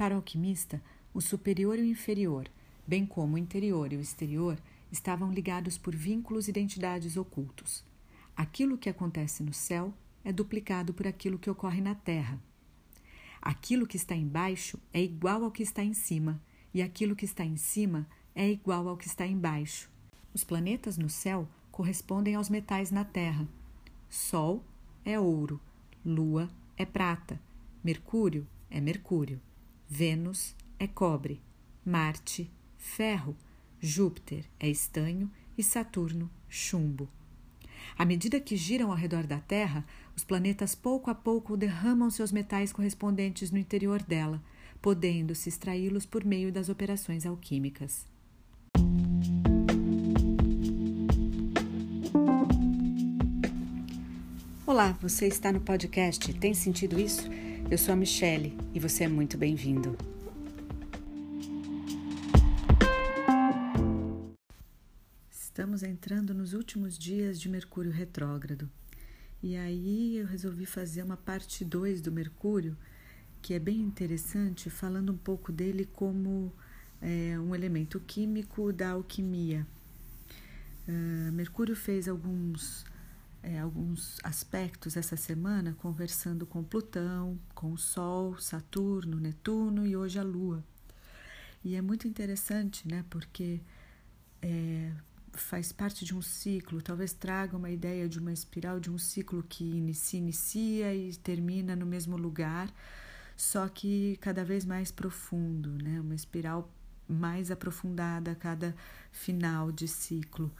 Para o alquimista, o superior e o inferior, bem como o interior e o exterior, estavam ligados por vínculos e identidades ocultos. Aquilo que acontece no céu é duplicado por aquilo que ocorre na terra. Aquilo que está embaixo é igual ao que está em cima, e aquilo que está em cima é igual ao que está embaixo. Os planetas no céu correspondem aos metais na terra. Sol é ouro, Lua é prata, Mercúrio é mercúrio, Vênus é cobre, Marte, ferro, Júpiter é estanho e Saturno, chumbo. À medida que giram ao redor da Terra, os planetas pouco a pouco derramam seus metais correspondentes no interior dela, podendo-se extraí-los por meio das operações alquímicas. Olá, você está no podcast Tem Sentido Isso? Eu sou a Michele e você é muito bem-vindo. Estamos entrando nos últimos dias de Mercúrio retrógrado. E aí eu resolvi fazer uma parte 2 do Mercúrio, que é bem interessante, falando um pouco dele como é, um elemento químico da alquimia. Uh, Mercúrio fez alguns é, alguns aspectos essa semana conversando com Plutão, com o Sol, Saturno, Netuno e hoje a Lua. E é muito interessante, né? Porque é, faz parte de um ciclo, talvez traga uma ideia de uma espiral de um ciclo que se inicia e termina no mesmo lugar, só que cada vez mais profundo, né? Uma espiral mais aprofundada a cada final de ciclo,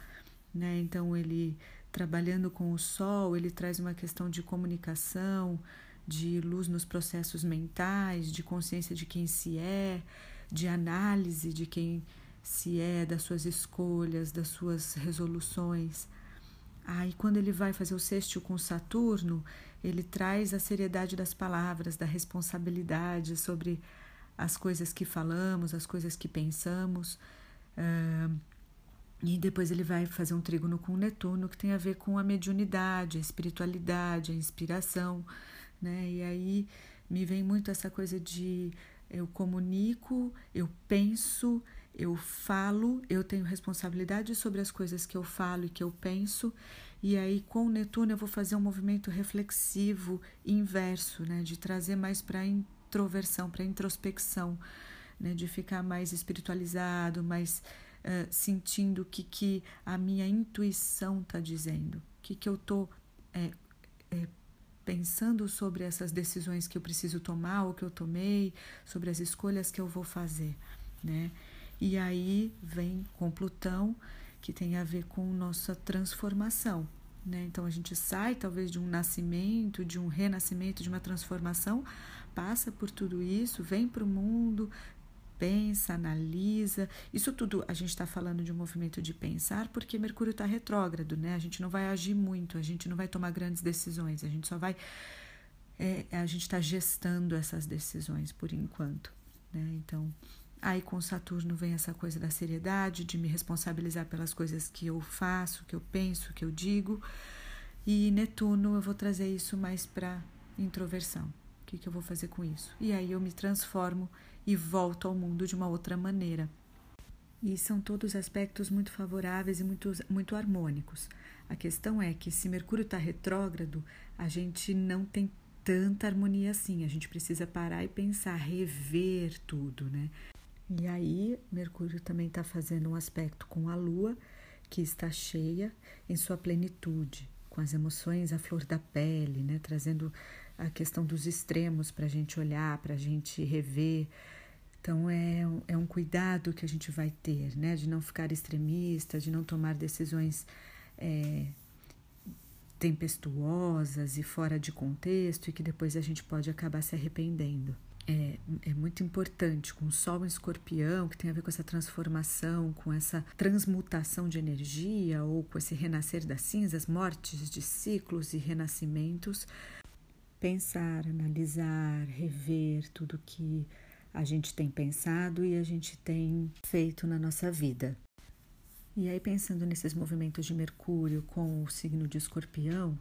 né? Então ele trabalhando com o sol, ele traz uma questão de comunicação, de luz nos processos mentais, de consciência de quem se é, de análise de quem se é, das suas escolhas, das suas resoluções. Aí, ah, quando ele vai fazer o sexto com Saturno, ele traz a seriedade das palavras, da responsabilidade sobre as coisas que falamos, as coisas que pensamos. Uh, e depois ele vai fazer um trígono com Netuno, que tem a ver com a mediunidade, a espiritualidade, a inspiração, né? E aí me vem muito essa coisa de eu comunico, eu penso, eu falo, eu tenho responsabilidade sobre as coisas que eu falo e que eu penso. E aí com Netuno eu vou fazer um movimento reflexivo inverso, né? De trazer mais para introversão, para introspecção, né? De ficar mais espiritualizado, mais uh, sentindo o que, que a minha intuição está dizendo, o que, que eu estou é, é, pensando sobre essas decisões que eu preciso tomar ou que eu tomei, sobre as escolhas que eu vou fazer, né? E aí vem com Plutão, que tem a ver com nossa transformação, né? Então a gente sai talvez de um nascimento, de um renascimento, de uma transformação, passa por tudo isso, vem para o mundo, pensa, analisa. Isso tudo a gente está falando de um movimento de pensar porque Mercúrio está retrógrado, né? A gente não vai agir muito, a gente não vai tomar grandes decisões, a gente só vai. É, a gente está gestando essas decisões por enquanto, né? Então, aí com Saturno vem essa coisa da seriedade, de me responsabilizar pelas coisas que eu faço, que eu penso, que eu digo. E Netuno, eu vou trazer isso mais para introversão. O que, que eu vou fazer com isso? E aí eu me transformo e volto ao mundo de uma outra maneira. E são todos aspectos muito favoráveis e muito, muito harmônicos. A questão é que se Mercúrio está retrógrado, a gente não tem tanta harmonia assim. A gente precisa parar e pensar, rever tudo, né? E aí, Mercúrio também está fazendo um aspecto com a Lua, que está cheia em sua plenitude, com as emoções à flor da pele, né? Trazendo a questão dos extremos para a gente olhar, para a gente rever. Então é, é um cuidado que a gente vai ter, né? De não ficar extremista, de não tomar decisões é, tempestuosas e fora de contexto e que depois a gente pode acabar se arrependendo. É, é, muito importante com o Sol em Escorpião, que tem a ver com essa transformação, com essa transmutação de energia ou com esse renascer das cinzas, mortes de ciclos e renascimentos pensar, analisar, rever tudo que a gente tem pensado e a gente tem feito na nossa vida. E aí, pensando nesses movimentos de Mercúrio com o signo de Escorpião,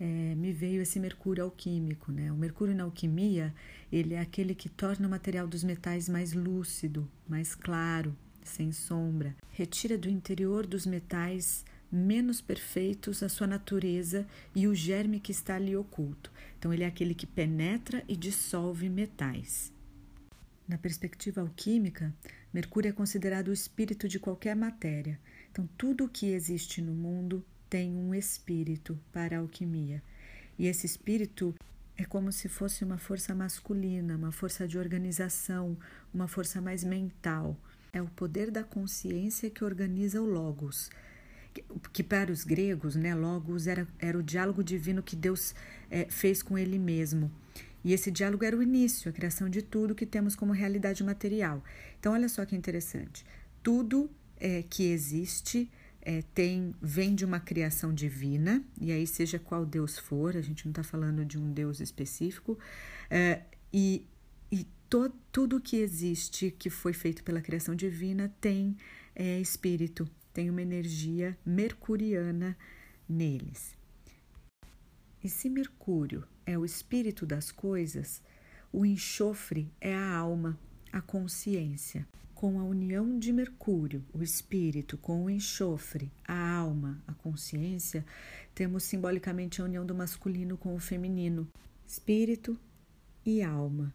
é, me veio esse mercúrio alquímico, né? O mercúrio na alquimia, ele é aquele que torna o material dos metais mais lúcido, mais claro, sem sombra. Retira do interior dos metais menos perfeitos a sua natureza e o germe que está ali oculto. Então, ele é aquele que penetra e dissolve metais. Na perspectiva alquímica, Mercúrio é considerado o espírito de qualquer matéria. Então, tudo o que existe no mundo tem um espírito para a alquimia. E esse espírito é como se fosse uma força masculina, uma força de organização, uma força mais mental. É o poder da consciência que organiza o Logos. Que para os gregos, né, Logos era, era o diálogo divino que Deus é, fez com ele mesmo. E esse diálogo era o início, a criação de tudo que temos como realidade material. Então, olha só que interessante. Tudo é, que existe é, tem vem de uma criação divina, e aí seja qual Deus for, a gente não está falando de um Deus específico, é, e, e to, tudo que existe que foi feito pela criação divina tem é, espírito, tem uma energia mercuriana neles. E se Mercúrio é o espírito das coisas, o enxofre é a alma, a consciência com a união de Mercúrio, o espírito, com o enxofre, a alma, a consciência, temos simbolicamente a união do masculino com o feminino, espírito e alma,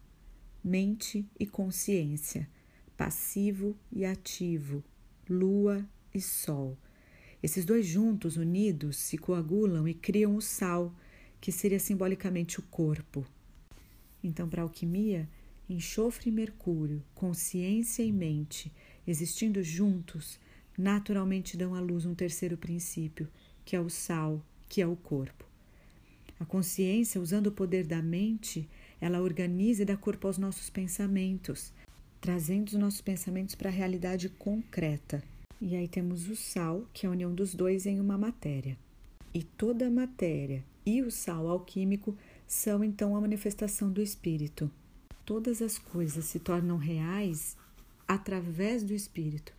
mente e consciência, passivo e ativo, lua e sol. Esses dois juntos, unidos, se coagulam e criam o sal, que seria simbolicamente o corpo. Então, para a alquimia, enxofre e mercúrio, consciência e mente, existindo juntos, naturalmente dão à luz um terceiro princípio, que é o sal, que é o corpo. A consciência, usando o poder da mente, ela organiza e dá corpo aos nossos pensamentos, trazendo os nossos pensamentos para a realidade concreta. E aí temos o sal, que é a união dos dois em uma matéria. E toda a matéria e o sal alquímico são então a manifestação do espírito todas as coisas se tornam reais através do espírito.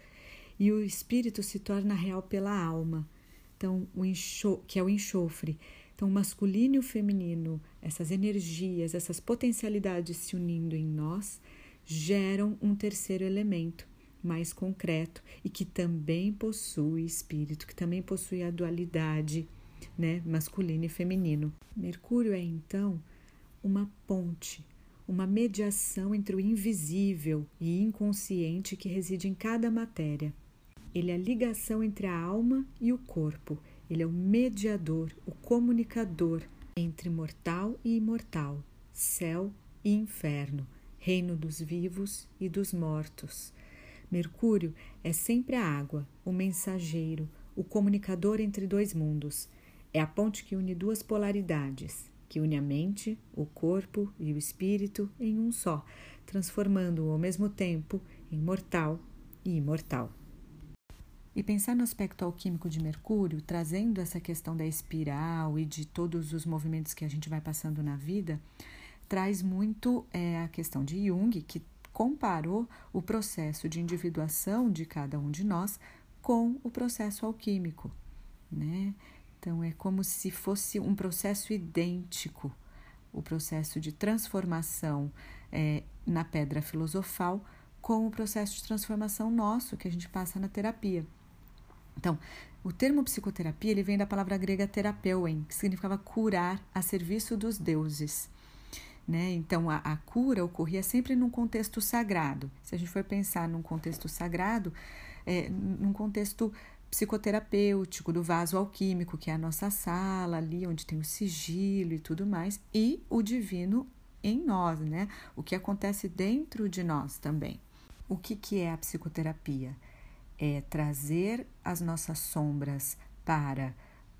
E o espírito se torna real pela alma. Então, o que é o enxofre. Então, o masculino e o feminino, essas energias, essas potencialidades se unindo em nós, geram um terceiro elemento mais concreto e que também possui espírito, que também possui a dualidade, né, masculino e feminino. Mercúrio é então uma ponte uma mediação entre o invisível e inconsciente que reside em cada matéria. Ele é a ligação entre a alma e o corpo. Ele é o mediador, o comunicador entre mortal e imortal, céu e inferno, reino dos vivos e dos mortos. Mercúrio é sempre a água, o mensageiro, o comunicador entre dois mundos. É a ponte que une duas polaridades, que une a mente, o corpo e o espírito em um só, transformando-o ao mesmo tempo em mortal e imortal. E pensar no aspecto alquímico de Mercúrio, trazendo essa questão da espiral e de todos os movimentos que a gente vai passando na vida, traz muito é, a questão de Jung, que comparou o processo de individuação de cada um de nós com o processo alquímico, né? Então, é como se fosse um processo idêntico, o processo de transformação é, na pedra filosofal, com o processo de transformação nosso que a gente passa na terapia. Então, o termo psicoterapia ele vem da palavra grega terapeuem, que significava curar a serviço dos deuses. Né? Então, a, a, cura ocorria sempre num contexto sagrado. Se a gente for pensar num contexto sagrado, é, num contexto psicoterapêutico, do vaso alquímico, que é a nossa sala ali, onde tem o sigilo e tudo mais, e o divino em nós, né? O que acontece dentro de nós também. O que, que é a psicoterapia? É trazer as nossas sombras para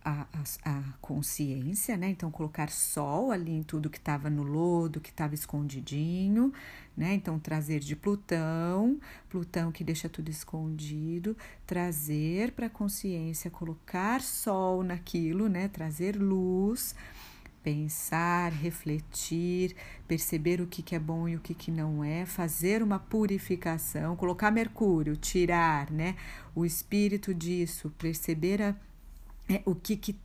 a, a, a, consciência, né? Então, colocar sol ali em tudo que estava no lodo, que estava escondidinho, né? Então, trazer de Plutão, Plutão que deixa tudo escondido, trazer para a consciência, colocar sol naquilo, né? Trazer luz, pensar, refletir, perceber o que, que é bom e o que, que não é, fazer uma purificação, colocar Mercúrio, tirar, né? O espírito disso, perceber a é, o que, que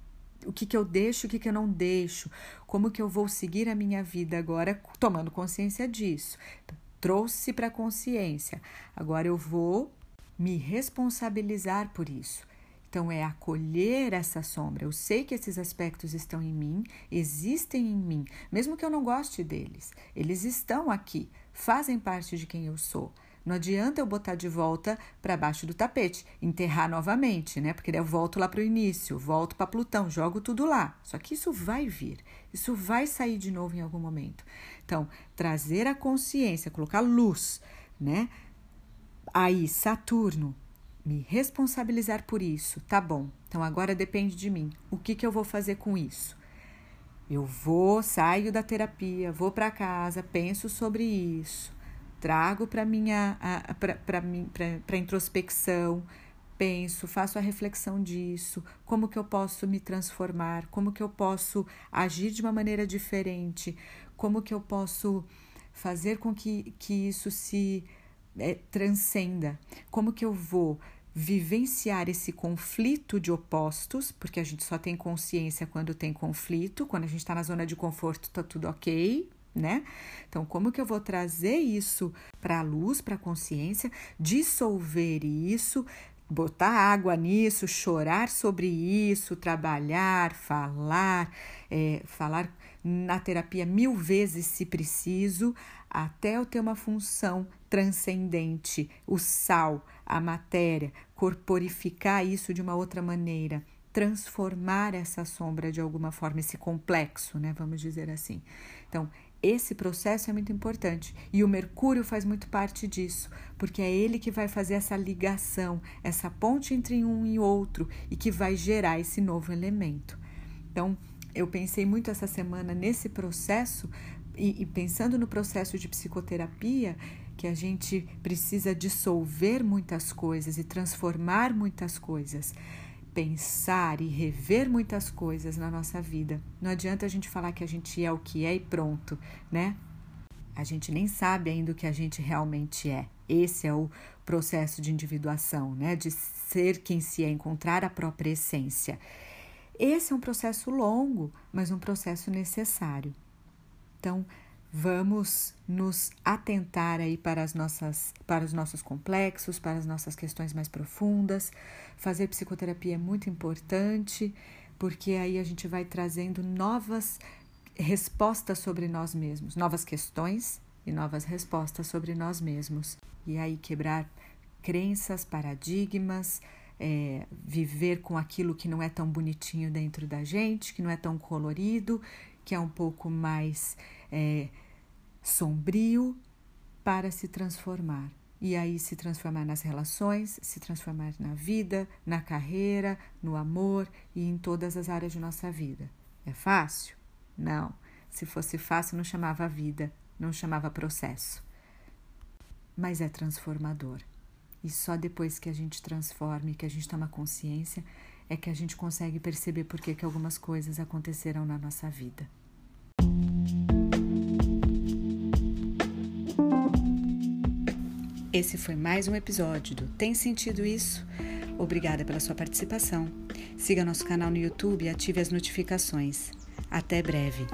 o que, que eu deixo, o que, que eu não deixo, como que eu vou seguir a minha vida agora, tomando consciência disso. Então, trouxe para a consciência. Agora eu vou me responsabilizar por isso. Então, é acolher essa sombra. Eu sei que esses aspectos estão em mim, existem em mim, mesmo que eu não goste deles. Eles estão aqui, fazem parte de quem eu sou. Não adianta eu botar de volta para baixo do tapete, enterrar novamente, né? Porque daí eu volto lá para o início, volto para Plutão, jogo tudo lá. Só que isso vai vir, isso vai sair de novo em algum momento. Então, trazer a consciência, colocar luz, né? Aí, Saturno, me responsabilizar por isso, tá bom. Então agora depende de mim. O que, que eu vou fazer com isso? Eu vou, saio da terapia, vou para casa, penso sobre isso, trago para minha para introspecção, penso, faço a reflexão disso, como que eu posso me transformar, como que eu posso agir de uma maneira diferente, como que eu posso fazer com que, que isso se é, transcenda, como que eu vou vivenciar esse conflito de opostos, porque a gente só tem consciência quando tem conflito, quando a gente está na zona de conforto, tá tudo ok, né? Então, como que eu vou trazer isso para a luz, para a consciência, dissolver isso, botar água nisso, chorar sobre isso, trabalhar, falar, é, falar na terapia mil vezes se preciso, até eu ter uma função transcendente, o sal, a matéria, corporificar isso de uma outra maneira, transformar essa sombra de alguma forma, esse complexo, né? Vamos dizer assim. Então, esse processo é muito importante e o Mercúrio faz muito parte disso, porque é ele que vai fazer essa ligação, essa ponte entre um e outro e que vai gerar esse novo elemento. Então, eu pensei muito essa semana nesse processo e, e pensando no processo de psicoterapia, que a gente precisa dissolver muitas coisas e transformar muitas coisas, pensar e rever muitas coisas na nossa vida. Não adianta a gente falar que a gente é o que é e pronto, né? A gente nem sabe ainda o que a gente realmente é. Esse é o processo de individuação, né? De ser quem se é, encontrar a própria essência. Esse é um processo longo, mas um processo necessário. Então, vamos nos atentar aí para as nossas para os nossos complexos, para as nossas questões mais profundas. Fazer psicoterapia é muito importante, porque aí a gente vai trazendo novas respostas sobre nós mesmos, novas questões e novas respostas sobre nós mesmos. E aí quebrar crenças, paradigmas, é, viver com aquilo que não é tão bonitinho dentro da gente, que não é tão colorido que é um pouco mais é, sombrio, para se transformar. E aí se transformar nas relações, se transformar na vida, na carreira, no amor e em todas as áreas de nossa vida. É fácil? Não. Se fosse fácil, não chamava vida, não chamava processo. Mas é transformador. E só depois que a gente transforme, que a gente toma consciência, é que a gente consegue perceber por que, que algumas coisas aconteceram na nossa vida. Esse foi mais um episódio do Tem Sentido Isso? Obrigada pela sua participação. Siga nosso canal no YouTube e ative as notificações. Até breve!